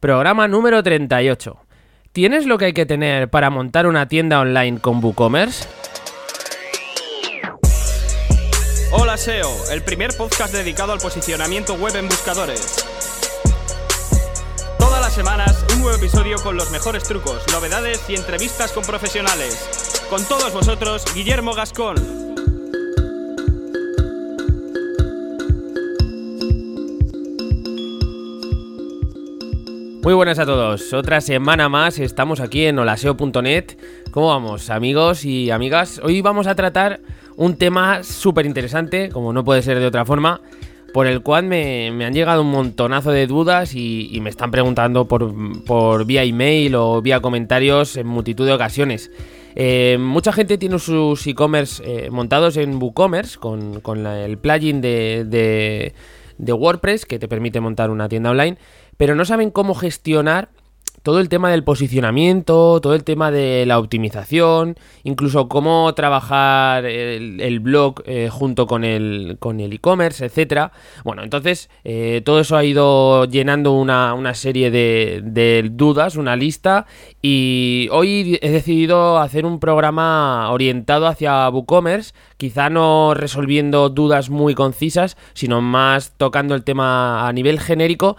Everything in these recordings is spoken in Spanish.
Programa número 38. ¿Tienes lo que hay que tener para montar una tienda online con WooCommerce? Hola SEO, el primer podcast dedicado al posicionamiento web en buscadores. Todas las semanas un nuevo episodio con los mejores trucos, novedades y entrevistas con profesionales. Con todos vosotros, Guillermo Gascón. Muy buenas a todos, otra semana más estamos aquí en holaseo.net. ¿Cómo vamos amigos y amigas? Hoy vamos a tratar un tema súper interesante, como no puede ser de otra forma, por el cual me, han llegado un montonazo de dudas y, me están preguntando por, vía email o vía comentarios en multitud de ocasiones. Eh, mucha gente tiene sus e-commerce eh, montados en WooCommerce con, el plugin de WordPress que te permite montar una tienda online pero no saben cómo gestionar todo el tema del posicionamiento, todo el tema de la optimización, incluso cómo trabajar el, blog eh, junto con el con el e-commerce, etcétera. Bueno, entonces eh, todo eso ha ido llenando una, serie de, de, dudas, una lista, y hoy he decidido hacer un programa orientado hacia WooCommerce, quizá no resolviendo dudas muy concisas, sino más tocando el tema a nivel genérico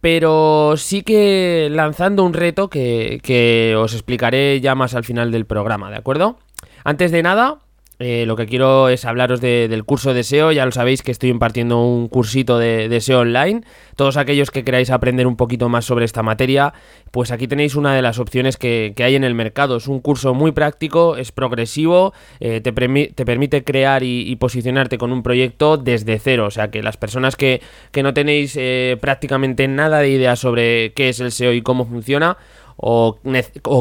pero sí que lanzando un reto que, os explicaré ya más al final del programa, ¿de acuerdo? Antes de nada, eh, lo que quiero es hablaros del curso de SEO. Ya lo sabéis que estoy impartiendo un cursito de, SEO online. Todos aquellos que queráis aprender un poquito más sobre esta materia, pues aquí tenéis una de las opciones que, hay en el mercado. Es un curso muy práctico, es progresivo, eh, te, permite crear y, posicionarte con un proyecto desde cero. O sea que las personas que, no tenéis eh, prácticamente nada de idea sobre qué es el SEO y cómo funciona, o,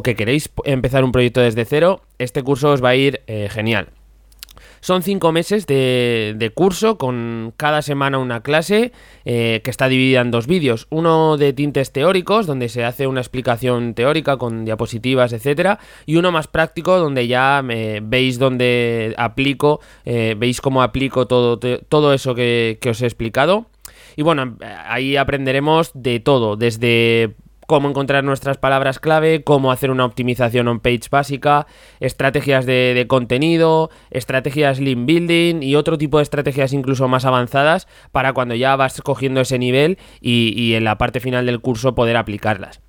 que queréis empezar un proyecto desde cero, este curso os va a ir genial. Son cinco meses de, curso con cada semana una clase eh, que está dividida en dos vídeos. Uno de tintes teóricos, donde se hace una explicación teórica con diapositivas, etcétera, y uno más práctico, donde ya eh, veis dónde aplico, eh, veis cómo aplico todo, todo eso que, que os he explicado. Y bueno, ahí aprenderemos de todo, desde cómo encontrar nuestras palabras clave, cómo hacer una optimización on-page básica, estrategias de, contenido, estrategias link building y otro tipo de estrategias incluso más avanzadas para cuando ya vas cogiendo ese nivel y, en la parte final del curso poder aplicarlas.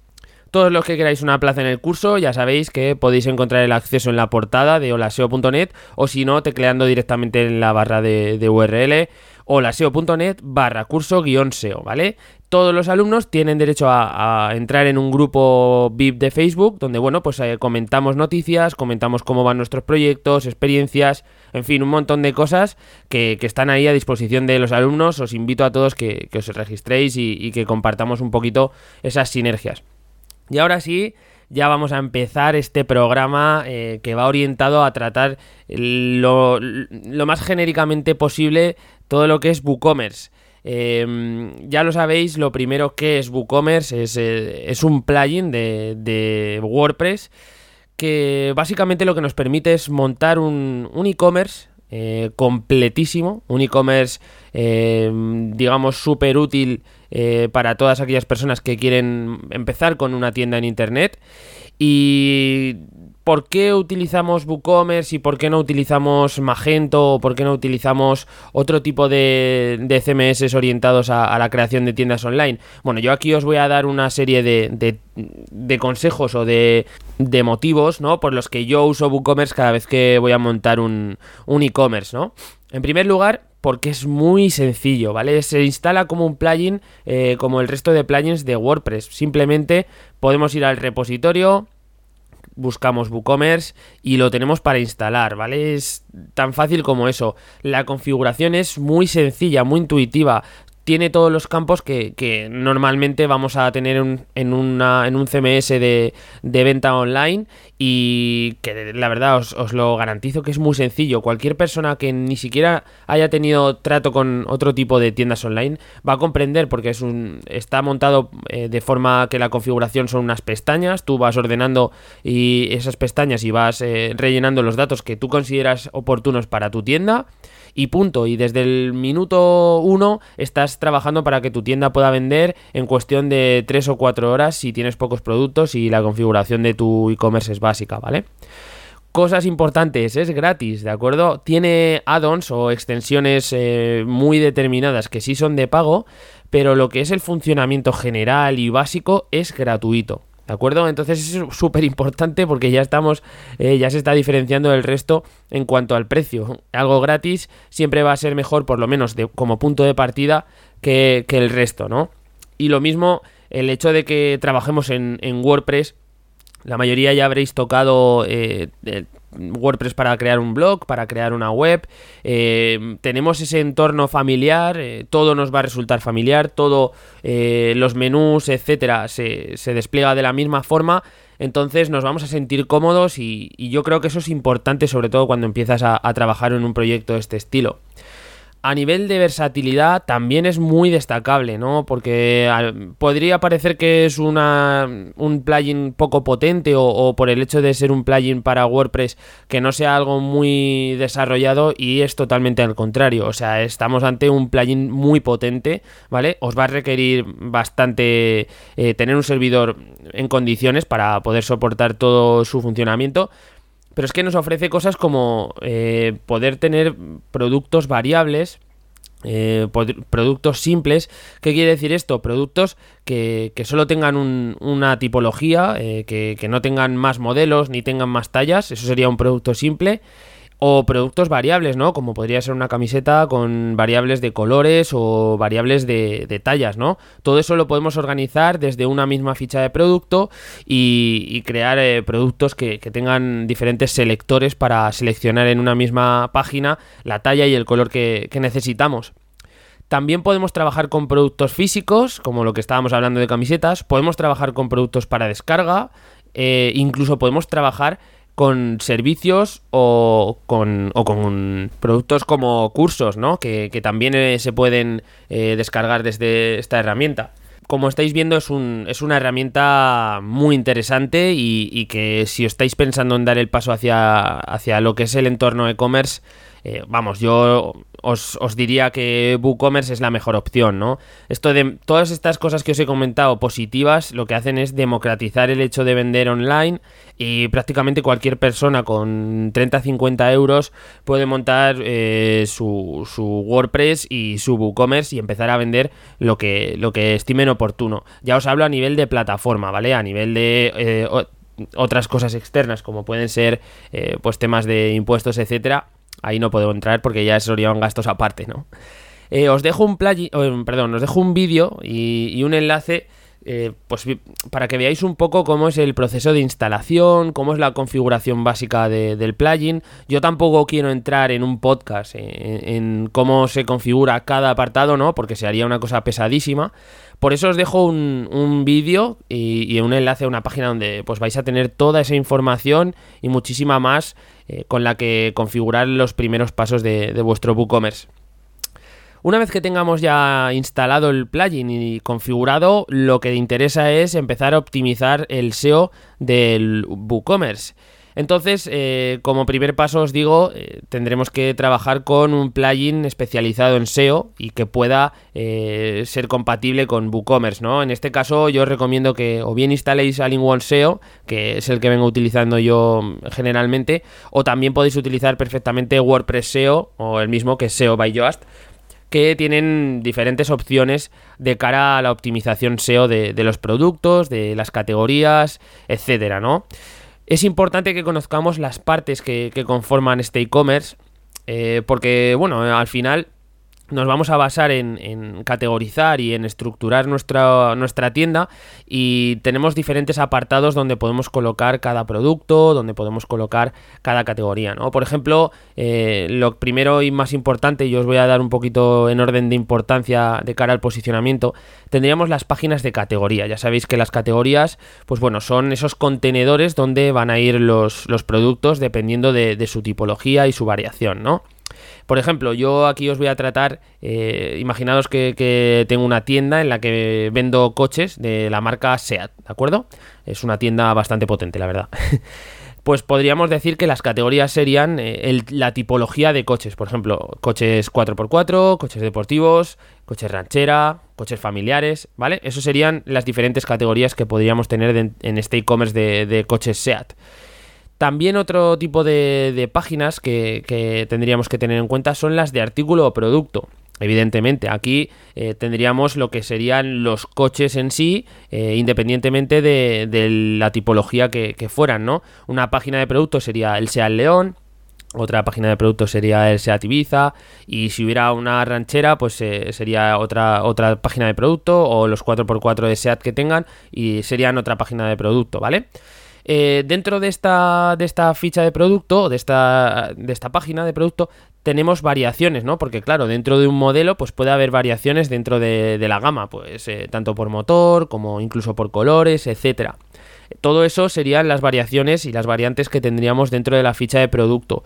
Todos los que queráis una plaza en el curso, ya sabéis que podéis encontrar el acceso en la portada de holaseo.net o si no, tecleando directamente en la barra de, URL holaseo.net barra curso guion SEO, ¿vale? Todos los alumnos tienen derecho a, entrar en un grupo VIP de Facebook donde, bueno, pues eh, comentamos noticias, comentamos cómo van nuestros proyectos, experiencias, en fin, un montón de cosas que, están ahí a disposición de los alumnos. Os invito a todos que, os registréis y, que compartamos un poquito esas sinergias. Y ahora sí, ya vamos a empezar este programa eh, que va orientado a tratar lo, lo, más genéricamente posible todo lo que es WooCommerce. Em, ya lo sabéis, lo primero que es WooCommerce es, eh, es un plugin de, WordPress que básicamente lo que nos permite es montar un, e-commerce eh, completísimo, un e-commerce em, digamos súper útil eh, para todas aquellas personas que quieren empezar con una tienda en internet. Y por qué utilizamos WooCommerce y por qué no utilizamos Magento o por qué no utilizamos otro tipo de, CMS orientados a, la creación de tiendas online. Bueno, yo aquí os voy a dar una serie de, consejos o de, motivos, ¿no? Por los que yo uso WooCommerce cada vez que voy a montar un, e-commerce, ¿no? En primer lugar, porque es muy sencillo, ¿vale? Se instala como un plugin, eh, como el resto de plugins de WordPress. Simplemente podemos ir al repositorio, buscamos WooCommerce y lo tenemos para instalar, ¿vale? Es tan fácil como eso. La configuración es muy sencilla, muy intuitiva tiene todos los campos que, normalmente vamos a tener en, un CMS de, venta online y que la verdad os, lo garantizo que es muy sencillo. Cualquier persona que ni siquiera haya tenido trato con otro tipo de tiendas online va a comprender porque es un, está montado eh, de forma que la configuración son unas pestañas, tú vas ordenando y esas pestañas y vas eh, rellenando los datos que tú consideras oportunos para tu tienda y punto. Y desde el minuto uno estás trabajando para que tu tienda pueda vender en cuestión de 3 o 4 horas si tienes pocos productos y la configuración de tu e-commerce es básica, ¿vale? Cosas importantes, es gratis, ¿de acuerdo? Tiene add-ons o extensiones eh, muy determinadas que sí son de pago, pero lo que es el funcionamiento general y básico es gratuito. ¿De acuerdo? Entonces es súper importante porque ya estamos, eh, ya se está diferenciando del resto en cuanto al precio. Algo gratis siempre va a ser mejor, por lo menos de, como punto de partida, que, el resto, ¿no? Y lo mismo, el hecho de que trabajemos en, en WordPress la mayoría ya habréis tocado eh, WordPress para crear un blog, para crear una web. Eh, tenemos ese entorno familiar, eh, todo nos va a resultar familiar, todo los menús, etcétera, se, despliega de la misma forma. Entonces nos vamos a sentir cómodos y, yo creo que eso es importante, sobre todo cuando empiezas a trabajar en un proyecto de este estilo. A nivel de versatilidad también es muy destacable, ¿no? Porque podría parecer que es una, un plugin poco potente o, por el hecho de ser un plugin para WordPress que no sea algo muy desarrollado y es totalmente al contrario. O sea, estamos ante un plugin muy potente, ¿vale? Os va a requerir bastante eh, tener un servidor en condiciones para poder soportar todo su funcionamiento pero es que nos ofrece cosas como eh, poder tener productos variables, eh, productos simples. ¿Qué quiere decir esto? Productos que, solo tengan una tipología, eh, que, que, no tengan más modelos ni tengan más tallas. Eso sería un producto simple. O productos variables, ¿no? Como podría ser una camiseta con variables de colores o variables de, tallas, ¿no? Todo eso lo podemos organizar desde una misma ficha de producto y, crear eh, productos que, tengan diferentes selectores para seleccionar en una misma página la talla y el color que, necesitamos. También podemos trabajar con productos físicos, como lo que estábamos hablando de camisetas. Podemos trabajar con productos para descarga. Eh, incluso podemos trabajar con servicios o con, o con productos como cursos, ¿no? Que, también eh, se pueden eh, descargar desde esta herramienta. Como estáis viendo es, un, es una herramienta muy interesante y, que si estáis pensando en dar el paso hacia, hacia lo que es el entorno e-commerce, eh, vamos, yo os, diría que WooCommerce es la mejor opción, ¿no? Esto de todas estas cosas que os he comentado positivas, lo que hacen es democratizar el hecho de vender online y prácticamente cualquier persona con 30-50 euros puede montar eh, su, WordPress y su WooCommerce y empezar a vender lo que, lo que estimen oportuno. Ya os hablo a nivel de plataforma, ¿vale? A nivel de... Eh, otras cosas externas como pueden ser pues temas de impuestos etcétera Ahí no puedo entrar porque ya serían gastos aparte, ¿no? Eh, os dejo un plugin, perdón, os dejo un vídeo y, un enlace eh, pues para que veáis un poco cómo es el proceso de instalación, cómo es la configuración básica del plugin. Yo tampoco quiero entrar en un podcast eh, en, cómo se configura cada apartado, ¿no? Porque se haría una cosa pesadísima. Por eso os dejo un, vídeo y, un enlace a una página donde pues vais a tener toda esa información y muchísima más eh, con la que configurar los primeros pasos de, de vuestro WooCommerce. Una vez que tengamos ya instalado el plugin y configurado, lo que interesa es empezar a optimizar el SEO del WooCommerce. Entonces, eh, como primer paso os digo, eh, tendremos que trabajar con un plugin especializado en SEO y que pueda eh, ser compatible con WooCommerce, ¿no? En este caso yo os recomiendo que o bien instaléis All-in-One SEO, que es el que vengo utilizando yo generalmente, o también podéis utilizar perfectamente WordPress SEO o el mismo que SEO by Yoast, que tienen diferentes opciones de cara a la optimización SEO de, los productos, de las categorías, etcétera, ¿no? Es importante que conozcamos las partes que, conforman este e-commerce, eh, porque, bueno, al final nos vamos a basar en, categorizar y en estructurar nuestra, nuestra tienda y tenemos diferentes apartados donde podemos colocar cada producto, donde podemos colocar cada categoría, ¿no? Por ejemplo, eh, lo primero y más importante, y os voy a dar un poquito en orden de importancia de cara al posicionamiento, tendríamos las páginas de categoría. Ya sabéis que las categorías, pues bueno, son esos contenedores donde van a ir los, productos dependiendo de, de su tipología y su variación, ¿no? Por ejemplo, yo aquí os voy a tratar, eh, imaginaos que, tengo una tienda en la que vendo coches de la marca SEAT, ¿de acuerdo? Es una tienda bastante potente, la verdad. pues podríamos decir que las categorías serían eh, la tipología de coches, por ejemplo, coches 4x4, coches deportivos, coches ranchera, coches familiares, ¿vale? Eso serían las diferentes categorías que podríamos tener en este e-commerce de, coches SEAT. También otro tipo de, páginas que, tendríamos que tener en cuenta son las de artículo o producto. Evidentemente, aquí eh, tendríamos lo que serían los coches en sí, eh, independientemente de, la tipología que, fueran, ¿no? Una página de producto sería el Seat León, otra página de producto sería el Seat Ibiza, y si hubiera una ranchera, pues eh, sería otra, otra página de producto, o los 4x4 de Seat que tengan, y serían otra página de producto, ¿vale? Dentro de esta, de esta ficha de producto, de esta, de esta página de producto, tenemos variaciones, ¿no? Porque claro, dentro de un modelo pues puede haber variaciones dentro de, la gama, pues eh, tanto por motor como incluso por colores, etcétera. Todo eso serían las variaciones y las variantes que tendríamos dentro de la ficha de producto.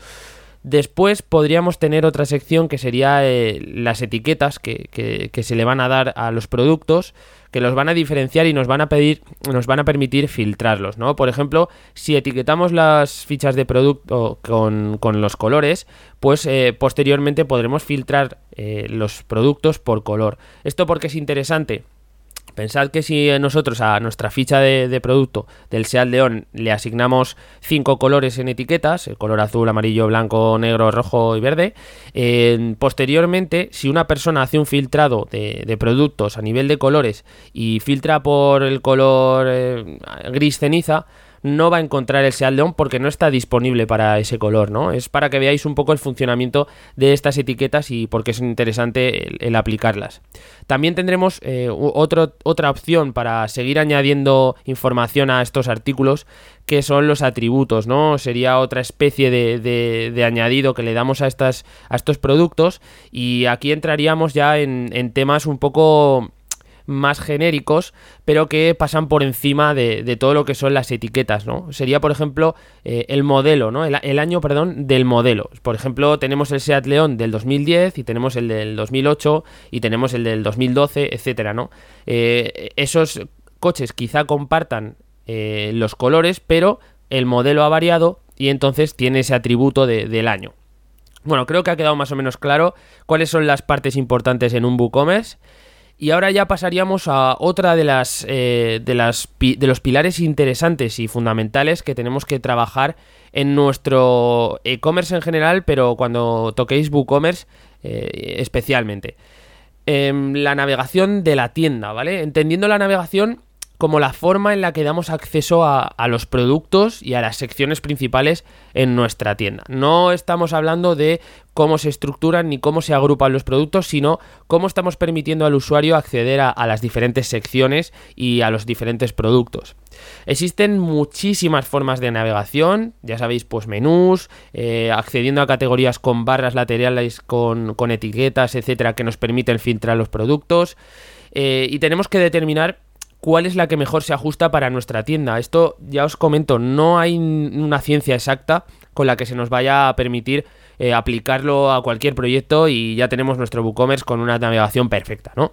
Después podríamos tener otra sección que sería eh, las etiquetas que, se le van a dar a los productos, que los van a diferenciar y nos van a pedir, nos van a permitir filtrarlos, ¿no? Por ejemplo, si etiquetamos las fichas de producto con, los colores, pues eh, posteriormente podremos filtrar eh, los productos por color. ¿Esto porque es interesante? Pensad que si nosotros a nuestra ficha de, producto del Seat León le asignamos cinco colores en etiquetas, el color azul, amarillo, blanco, negro, rojo y verde, posteriormente si una persona hace un filtrado de, productos a nivel de colores y filtra por el color eh, gris ceniza, no va a encontrar el Seat porque no está disponible para ese color, ¿no? Es para que veáis un poco el funcionamiento de estas etiquetas y por qué es interesante el, aplicarlas. También tendremos eh, otra opción para seguir añadiendo información a estos artículos que son los atributos, ¿no? Sería otra especie de, añadido que le damos a, estas, a estos productos y aquí entraríamos ya en temas un poco más genéricos, pero que pasan por encima de, todo lo que son las etiquetas, ¿no? Sería, por ejemplo, eh, el modelo, ¿no? El, año, perdón, del modelo. Por ejemplo, tenemos el Seat León del 2010 y tenemos el del 2008 y tenemos el del 2012, etcétera. Eh, esos coches quizá compartan eh, los colores, pero el modelo ha variado y entonces tiene ese atributo del año. Bueno, creo que ha quedado más o menos claro cuáles son las partes importantes en un WooCommerce. Y ahora ya pasaríamos a otra de las, eh, de los pilares interesantes y fundamentales que tenemos que trabajar en nuestro e-commerce en general, pero cuando toquéis WooCommerce eh, especialmente. Em, la navegación de la tienda, ¿vale? Entendiendo la navegación como la forma en la que damos acceso a, los productos y a las secciones principales en nuestra tienda. No estamos hablando de cómo se estructuran ni cómo se agrupan los productos, sino cómo estamos permitiendo al usuario acceder a, las diferentes secciones y a los diferentes productos. Existen muchísimas formas de navegación, ya sabéis, pues menús, eh, accediendo a categorías con barras laterales, con, etiquetas, etcétera, que nos permiten filtrar los productos. Eh, y tenemos que determinar cuál es la que mejor se ajusta para nuestra tienda. Esto ya os comento, no hay una ciencia exacta con la que se nos vaya a permitir eh, aplicarlo a cualquier proyecto y ya tenemos nuestro WooCommerce con una navegación perfecta, ¿no?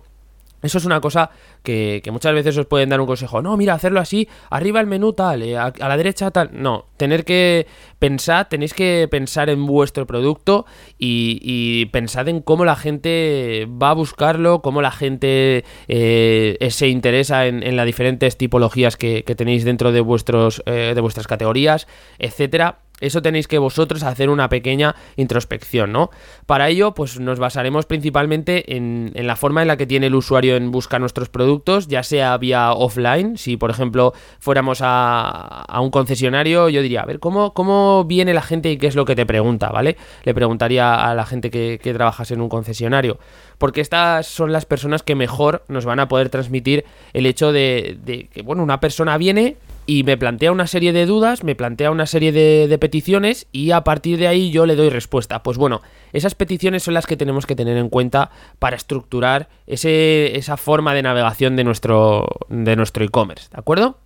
Eso es una cosa que, muchas veces os pueden dar un consejo. No, mira, hacerlo así, arriba el menú tal, eh, a, la derecha tal. No, tener que pensar, tenéis que pensar en vuestro producto y, pensad en cómo la gente va a buscarlo, cómo la gente eh, se interesa en, las diferentes tipologías que, tenéis dentro de, vuestros, eh, de vuestras categorías, etcétera eso tenéis que vosotros hacer una pequeña introspección, ¿no? Para ello, pues nos basaremos principalmente en, la forma en la que tiene el usuario en buscar nuestros productos, ya sea vía offline, si por ejemplo fuéramos a, un concesionario, yo diría, a ver, ¿cómo, ¿cómo, viene la gente y qué es lo que te pregunta, ¿vale? Le preguntaría a la gente que, que trabajas en un concesionario, porque estas son las personas que mejor nos van a poder transmitir el hecho de, de que, bueno, una persona viene y me plantea una serie de dudas, me plantea una serie de, peticiones y a partir de ahí yo le doy respuesta. Pues bueno, esas peticiones son las que tenemos que tener en cuenta para estructurar ese, esa forma de navegación de nuestro de nuestro e-commerce, ¿de acuerdo?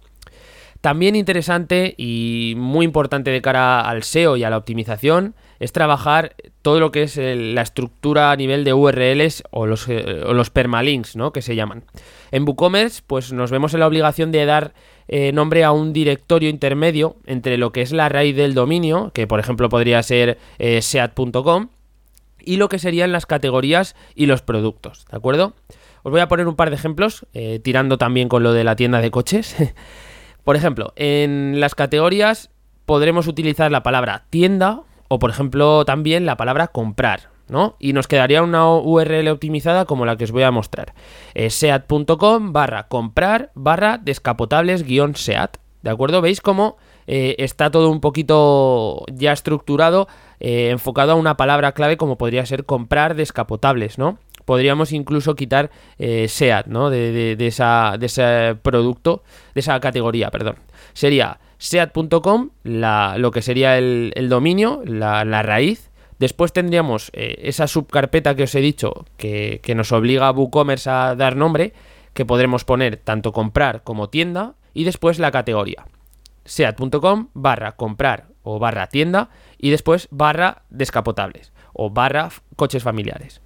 También interesante y muy importante de cara al SEO y a la optimización es trabajar todo lo que es la estructura a nivel de URLs o los, eh, los permalinks, ¿no? Que se llaman. En WooCommerce, pues nos vemos en la obligación de dar eh, nombre a un directorio intermedio entre lo que es la raíz del dominio, que por ejemplo podría ser eh, seat.com, y lo que serían las categorías y los productos, ¿de acuerdo? Os voy a poner un par de ejemplos, tirando también con lo de la tienda de coches. por ejemplo, en las categorías podremos utilizar la palabra tienda o por ejemplo también la palabra comprar, ¿no? Y nos quedaría una URL optimizada como la que os voy a mostrar. seat.com barra comprar barra descapotables guion seat. ¿De acuerdo? ¿Veis cómo eh, está todo un poquito ya estructurado, eh, enfocado a una palabra clave como podría ser comprar descapotables, ¿no? Podríamos incluso quitar eh, SEAT, ¿no? De, esa, de ese producto, de esa categoría, perdón. Sería seat.com, lo que sería el, dominio, la, raíz. Después tendríamos eh, esa subcarpeta que os he dicho que, nos obliga a WooCommerce a dar nombre, que podremos poner tanto comprar como tienda, y después la categoría. seat.com barra comprar o barra tienda y después barra descapotables o barra coches familiares.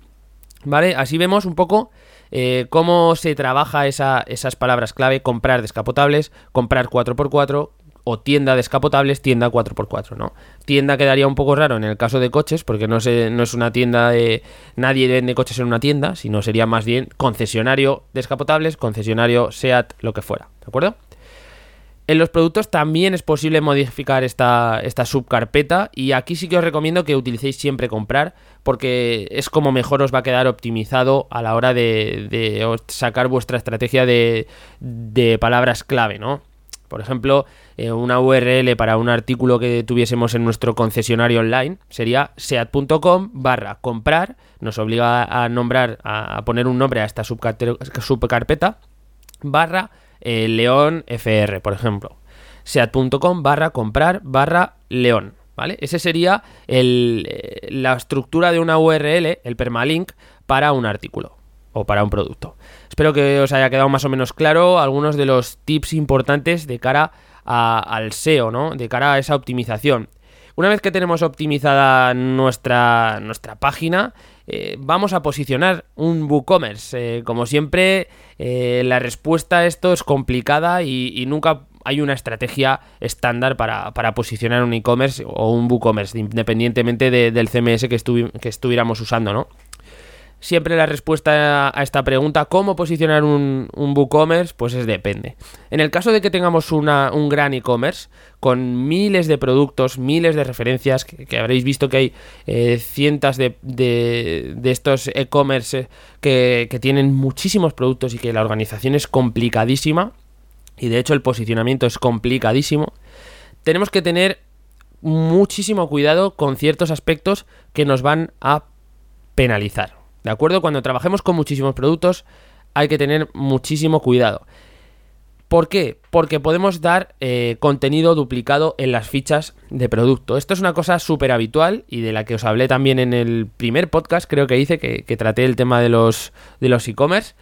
¿Vale? Así vemos un poco eh, cómo se trabaja esas palabras clave, comprar descapotables, comprar 4x4, o tienda descapotables, tienda 4x4, ¿no? Tienda quedaría un poco raro en el caso de coches, porque no, no es una tienda de... Nadie vende coches en una tienda, sino sería más bien concesionario descapotables, concesionario SEAT, lo que fuera, ¿de acuerdo? En los productos también es posible modificar esta, esta, subcarpeta y aquí sí que os recomiendo que utilicéis siempre comprar porque es como mejor os va a quedar optimizado a la hora de, sacar vuestra estrategia de, de palabras clave, ¿no? Por ejemplo, eh, una URL para un artículo que tuviésemos en nuestro concesionario online sería seat.com barra comprar, nos obliga a nombrar, a poner un nombre a esta subcarpeta, barra eh, león fr, por ejemplo. seat.com barra comprar barra león. ¿Vale? Ese sería eh, la estructura de una URL, el permalink, para un artículo o para un producto. Espero que os haya quedado más o menos claro algunos de los tips importantes de cara al SEO, ¿no? De cara a esa optimización. Una vez que tenemos optimizada nuestra, nuestra página, eh, vamos a posicionar un WooCommerce. Eh, como siempre, eh, la respuesta a esto es complicada y, nunca hay una estrategia estándar para, posicionar un e-commerce o un WooCommerce, independientemente del CMS que, que estuviéramos usando, ¿no? Siempre la respuesta a esta pregunta, ¿cómo posicionar un, un WooCommerce? Pues es depende. En el caso de que tengamos un gran e-commerce con miles de productos, miles de referencias, que, habréis visto que hay eh, cientos de, estos e-commerce que tienen muchísimos productos y que la organización es complicadísima, y de hecho el posicionamiento es complicadísimo, tenemos que tener muchísimo cuidado con ciertos aspectos que nos van a penalizar. ¿De acuerdo? Cuando trabajemos con muchísimos productos hay que tener muchísimo cuidado. ¿Por qué? Porque podemos dar eh, contenido duplicado en las fichas de producto. Esto es una cosa súper habitual y de la que os hablé también en el primer podcast, creo que hice, que, traté el tema de los de los e-commerce.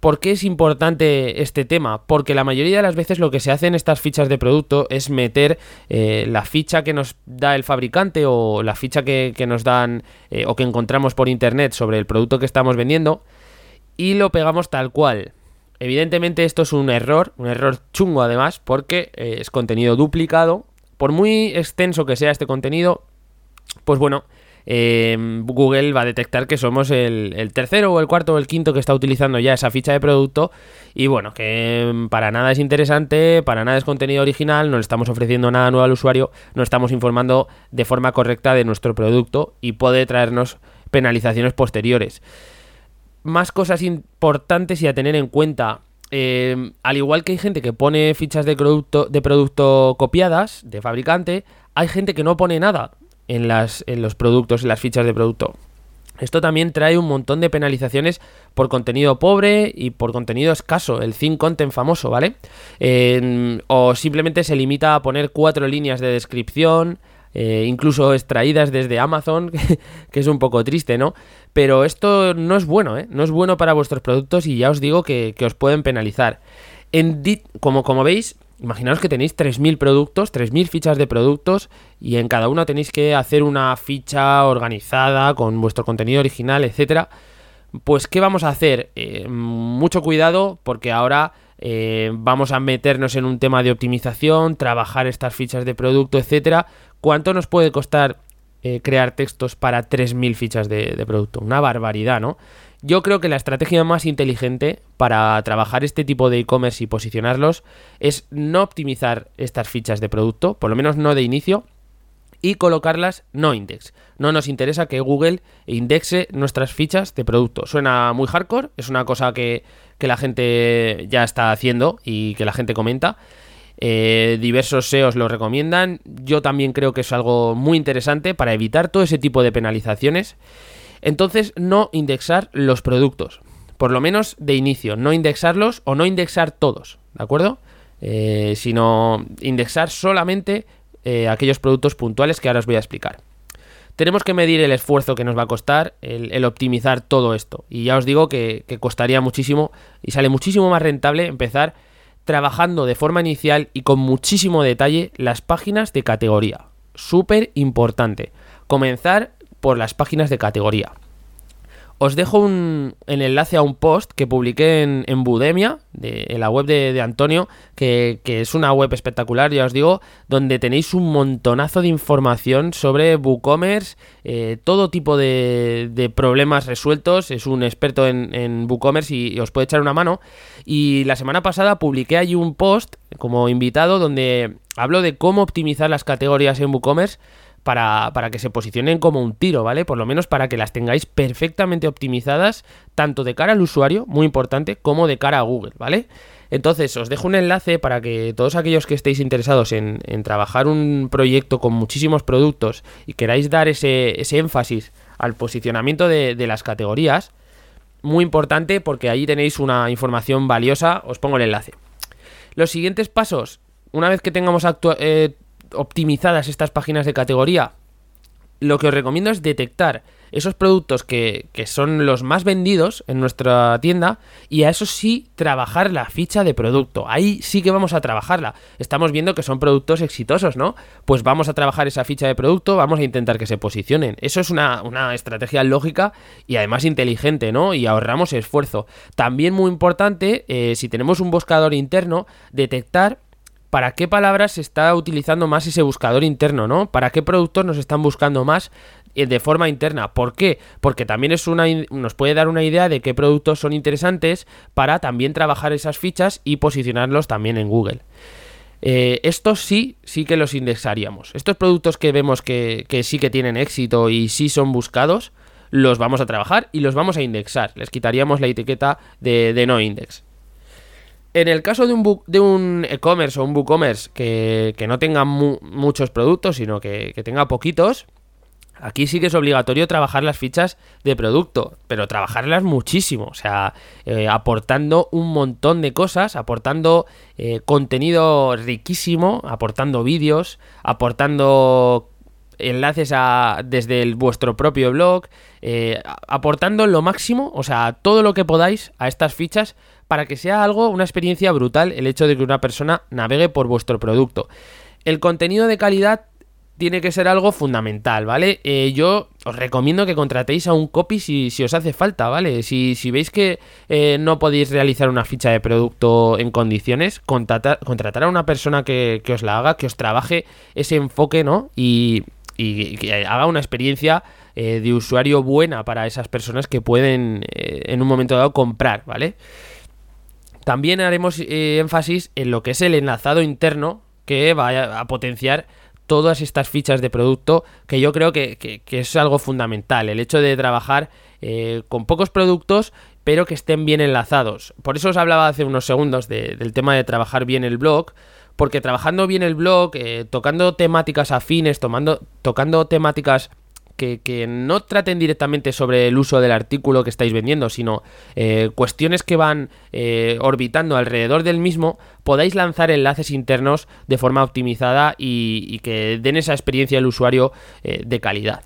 ¿Por qué es importante este tema? Porque la mayoría de las veces lo que se hace en estas fichas de producto es meter eh, la ficha que nos da el fabricante o la ficha que, nos dan eh, o que encontramos por internet sobre el producto que estamos vendiendo y lo pegamos tal cual. Evidentemente esto es un error, un error chungo además, porque eh, es contenido duplicado. Por muy extenso que sea este contenido, pues bueno, Em, Google va a detectar que somos el, tercero o el cuarto o el quinto que está utilizando ya esa ficha de producto y bueno, que em, para nada es interesante, para nada es contenido original, no le estamos ofreciendo nada nuevo al usuario, no estamos informando de forma correcta de nuestro producto y puede traernos penalizaciones posteriores. Más cosas importantes y a tener en cuenta. Em, al igual que hay gente que pone fichas de producto, de producto copiadas de fabricante, hay gente que no pone nada en, las, en los productos, en las fichas de producto. Esto también trae un montón de penalizaciones por contenido pobre y por contenido escaso, el thin content famoso, ¿vale? o simplemente se limita a poner cuatro líneas de descripción, eh, incluso extraídas desde Amazon, que, es un poco triste, ¿no? Pero esto no es bueno, ¿eh? No es bueno para vuestros productos y ya os digo que, os pueden penalizar. En como, como veis, imaginaos que tenéis 3.000 productos, 3.000 fichas de productos y en cada una tenéis que hacer una ficha organizada con vuestro contenido original, etcétera. Pues, ¿qué vamos a hacer? Eh, mucho cuidado porque ahora eh, vamos a meternos en un tema de optimización, trabajar estas fichas de producto, etcétera. ¿Cuánto nos puede costar eh, crear textos para 3.000 fichas de, de producto? Una barbaridad, ¿no? Yo creo que la estrategia más inteligente para trabajar este tipo de e-commerce y posicionarlos es no optimizar estas fichas de producto, por lo menos no de inicio, y colocarlas no index. No nos interesa que Google indexe nuestras fichas de producto. Suena muy hardcore, es una cosa que, la gente ya está haciendo y que la gente comenta. Eh, diversos SEOs lo recomiendan. Yo también creo que es algo muy interesante para evitar todo ese tipo de penalizaciones. Entonces, no indexar los productos. Por lo menos de inicio, no indexarlos o no indexar todos, ¿de acuerdo? Eh, sino indexar solamente eh, aquellos productos puntuales que ahora os voy a explicar. Tenemos que medir el esfuerzo que nos va a costar el, optimizar todo esto. Y ya os digo que, que costaría muchísimo y sale muchísimo más rentable empezar trabajando de forma inicial y con muchísimo detalle las páginas de categoría. Súper importante. Comenzar por las páginas de categoría. Os dejo un, enlace a un post que publiqué en, Budemia, de, en la web de, Antonio, que, es una web espectacular, ya os digo, donde tenéis un montonazo de información sobre WooCommerce, eh, todo tipo de, problemas resueltos. Es un experto en, WooCommerce y, os puede echar una mano. Y la semana pasada publiqué allí un post como invitado donde hablo de cómo optimizar las categorías en WooCommerce para, que se posicionen como un tiro, ¿vale? Por lo menos para que las tengáis perfectamente optimizadas, tanto de cara al usuario, muy importante, como de cara a Google, ¿vale? Entonces, os dejo un enlace para que todos aquellos que estéis interesados en, trabajar un proyecto con muchísimos productos y queráis dar ese, énfasis al posicionamiento de, las categorías, muy importante porque ahí tenéis una información valiosa, os pongo el enlace. Los siguientes pasos, una vez que tengamos eh, optimizadas estas páginas de categoría, lo que os recomiendo es detectar esos productos que, son los más vendidos en nuestra tienda y a eso sí trabajar la ficha de producto. Ahí sí que vamos a trabajarla. Estamos viendo que son productos exitosos, ¿no? Pues vamos a trabajar esa ficha de producto, vamos a intentar que se posicionen. Eso es una, estrategia lógica y además inteligente, ¿no? Y ahorramos esfuerzo. También muy importante, eh, si tenemos un buscador interno, detectar para qué palabras se está utilizando más ese buscador interno, ¿no? Para qué productos nos están buscando más eh, de forma interna. ¿Por qué? Porque también es una, nos puede dar una idea de qué productos son interesantes para también trabajar esas fichas y posicionarlos también en Google. Eh, estos sí, sí que los indexaríamos. Estos productos que vemos que, sí que tienen éxito y sí son buscados, los vamos a trabajar y los vamos a indexar. Les quitaríamos la etiqueta de no index. En el caso de un, de un e-commerce o un WooCommerce que, no tenga muchos productos, sino que, tenga poquitos, aquí sí que es obligatorio trabajar las fichas de producto, pero trabajarlas muchísimo, o sea, eh, aportando un montón de cosas, aportando eh, contenido riquísimo, aportando vídeos, aportando enlaces a, desde vuestro propio blog, eh, aportando lo máximo, o sea, todo lo que podáis a estas fichas para que sea algo, una experiencia brutal el hecho de que una persona navegue por vuestro producto. El contenido de calidad tiene que ser algo fundamental, ¿vale? Eh, yo os recomiendo que contratéis a un copy si, os hace falta, ¿vale? Si, veis que eh, no podéis realizar una ficha de producto en condiciones, contratar, contratar a una persona que, os la haga, que os trabaje ese enfoque, ¿no? Y, que haga una experiencia eh, de usuario buena para esas personas que pueden en un momento dado comprar, ¿vale? También haremos eh, énfasis en lo que es el enlazado interno que va a, potenciar todas estas fichas de producto que yo creo que, es algo fundamental. El hecho de trabajar eh, con pocos productos pero que estén bien enlazados. Por eso os hablaba hace unos segundos del tema de trabajar bien el blog, porque trabajando bien el blog, eh, tocando temáticas afines, tomando, tocando temáticas que, no traten directamente sobre el uso del artículo que estáis vendiendo, sino eh, cuestiones que van eh, orbitando alrededor del mismo, podáis lanzar enlaces internos de forma optimizada y, que den esa experiencia al usuario eh, de calidad.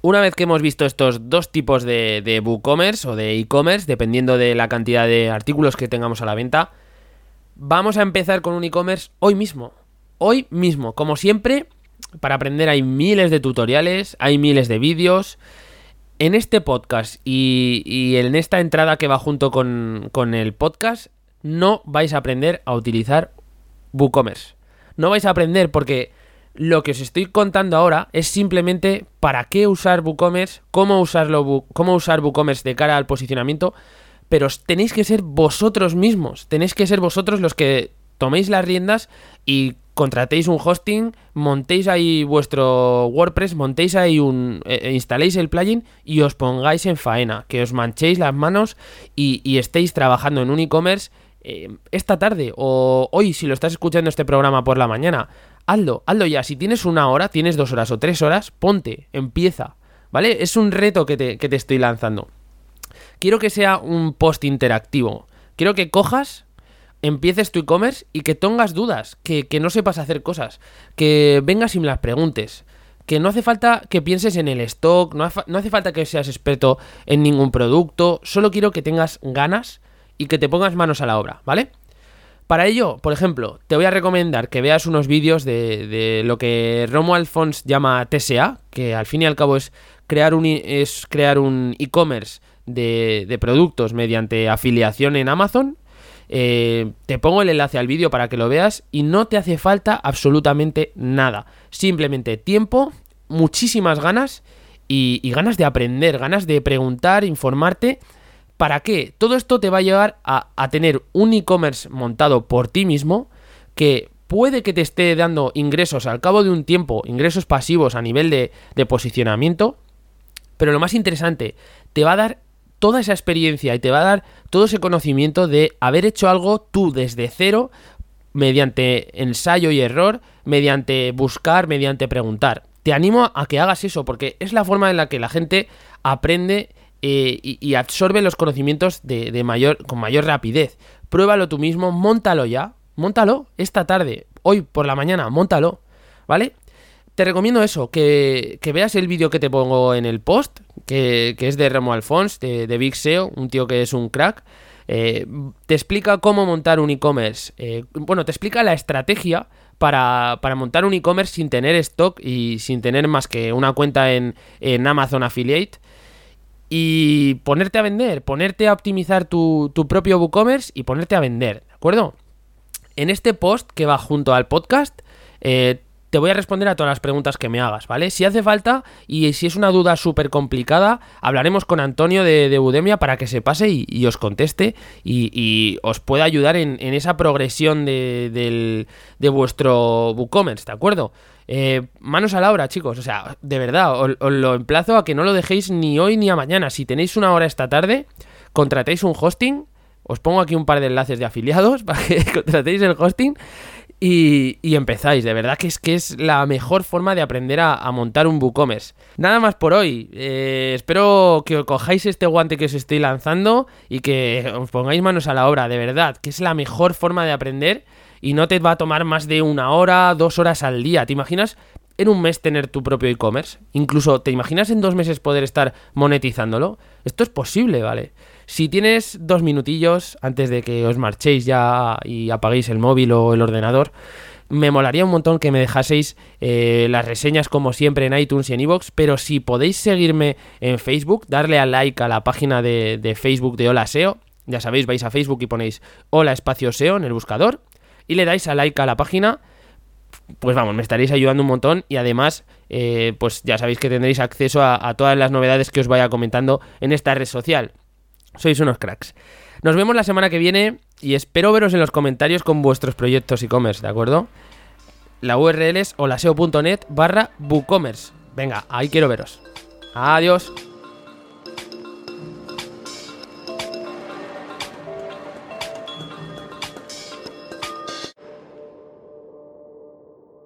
Una vez que hemos visto estos dos tipos de, de WooCommerce o de e-commerce, dependiendo de la cantidad de artículos que tengamos a la venta, Vamos a empezar con un e-commerce hoy mismo. Hoy mismo, como siempre, para aprender hay miles de tutoriales, hay miles de vídeos. En este podcast y, en esta entrada que va junto con, con el podcast, no vais a aprender a utilizar WooCommerce. No vais a aprender porque lo que os estoy contando ahora es simplemente para qué usar WooCommerce, cómo, usarlo, cómo usar WooCommerce de cara al posicionamiento, pero tenéis que ser vosotros mismos, tenéis que ser vosotros los que toméis las riendas y contratéis un hosting, montéis ahí vuestro WordPress, montéis ahí un. Eh, eh, instaléis el plugin y os pongáis en faena, que os manchéis las manos y, estéis trabajando en un e-commerce eh, esta tarde o hoy, si lo estás escuchando este programa por la mañana. Hazlo, hazlo ya. Si tienes una hora, tienes dos horas o tres horas, ponte, empieza. ¿Vale? Es un reto que te, que te estoy lanzando. Quiero que sea un post interactivo. Quiero que cojas empieces tu e-commerce y que tengas dudas, que, no sepas hacer cosas, que vengas y me las preguntes. Que no hace falta que pienses en el stock, no, hace falta que seas experto en ningún producto, solo quiero que tengas ganas y que te pongas manos a la obra, ¿vale? Para ello, por ejemplo, te voy a recomendar que veas unos vídeos de, lo que Romo Alfons llama TSA, que al fin y al cabo es crear un es crear un e-commerce de, de, productos mediante afiliación en Amazon eh, te pongo el enlace al vídeo para que lo veas y no te hace falta absolutamente nada. Simplemente tiempo, muchísimas ganas y, ganas de aprender, ganas de preguntar, informarte. ¿Para qué? Todo esto te va a llevar a, tener un e-commerce montado por ti mismo que puede que te esté dando ingresos al cabo de un tiempo, ingresos pasivos a nivel de, de posicionamiento, pero lo más interesante, te va a dar toda esa experiencia y te va a dar todo ese conocimiento de haber hecho algo tú desde cero, mediante ensayo y error, mediante buscar, mediante preguntar. Te animo a que hagas eso, porque es la forma en la que la gente aprende eh, y, absorbe los conocimientos de, mayor, con mayor rapidez. Pruébalo tú mismo, montalo ya, montalo esta tarde, hoy por la mañana, montalo, ¿vale? Te recomiendo eso, que, veas el vídeo que te pongo en el post, que, es de Remo Alfons, de, Big SEO, un tío que es un crack. Eh, te explica cómo montar un e-commerce. Eh, bueno, te explica la estrategia para, montar un e-commerce sin tener stock y sin tener más que una cuenta en, Amazon Affiliate. Y ponerte a vender, ponerte a optimizar tu, propio WooCommerce y ponerte a vender, ¿de acuerdo? En este post que va junto al podcast, eh, te voy a responder a todas las preguntas que me hagas, ¿vale? Si hace falta y si es una duda súper complicada, hablaremos con Antonio de, de para que se pase y, os conteste y, os pueda ayudar en, esa progresión de, vuestro WooCommerce, ¿de acuerdo? Eh, manos a la obra, chicos. O sea, de verdad, os, lo emplazo a que no lo dejéis ni hoy ni a mañana. Si tenéis una hora esta tarde, contratéis un hosting. Os pongo aquí un par de enlaces de afiliados para que contratéis el hosting y, empezáis. De verdad que es que es la mejor forma de aprender a, montar un WooCommerce. Nada más por hoy. Eh, espero que cojáis este guante que os estoy lanzando y que os pongáis manos a la obra, de verdad, que es la mejor forma de aprender y no te va a tomar más de una hora, dos horas al día. ¿Te imaginas en un mes tener tu propio e-commerce? Incluso, ¿te imaginas en dos meses poder estar monetizándolo? Esto es posible, ¿vale? Si tienes dos minutillos antes de que os marchéis ya y apaguéis el móvil o el ordenador, me molaría un montón que me dejaseis eh, las reseñas como siempre en iTunes y en iVoox, pero si podéis seguirme en Facebook, darle a like a la página de, Facebook de Hola SEO, ya sabéis, vais a Facebook y ponéis Hola Espacio SEO en el buscador y le dais a like a la página, pues vamos, me estaréis ayudando un montón y además, eh, pues ya sabéis que tendréis acceso a todas las novedades que os vaya comentando en esta red social. Sois unos cracks. Nos vemos la semana que viene y espero veros en los comentarios con vuestros proyectos e-commerce, ¿de acuerdo? La URL es holaseo.net barra WooCommerce. Venga, ahí quiero veros. Adiós.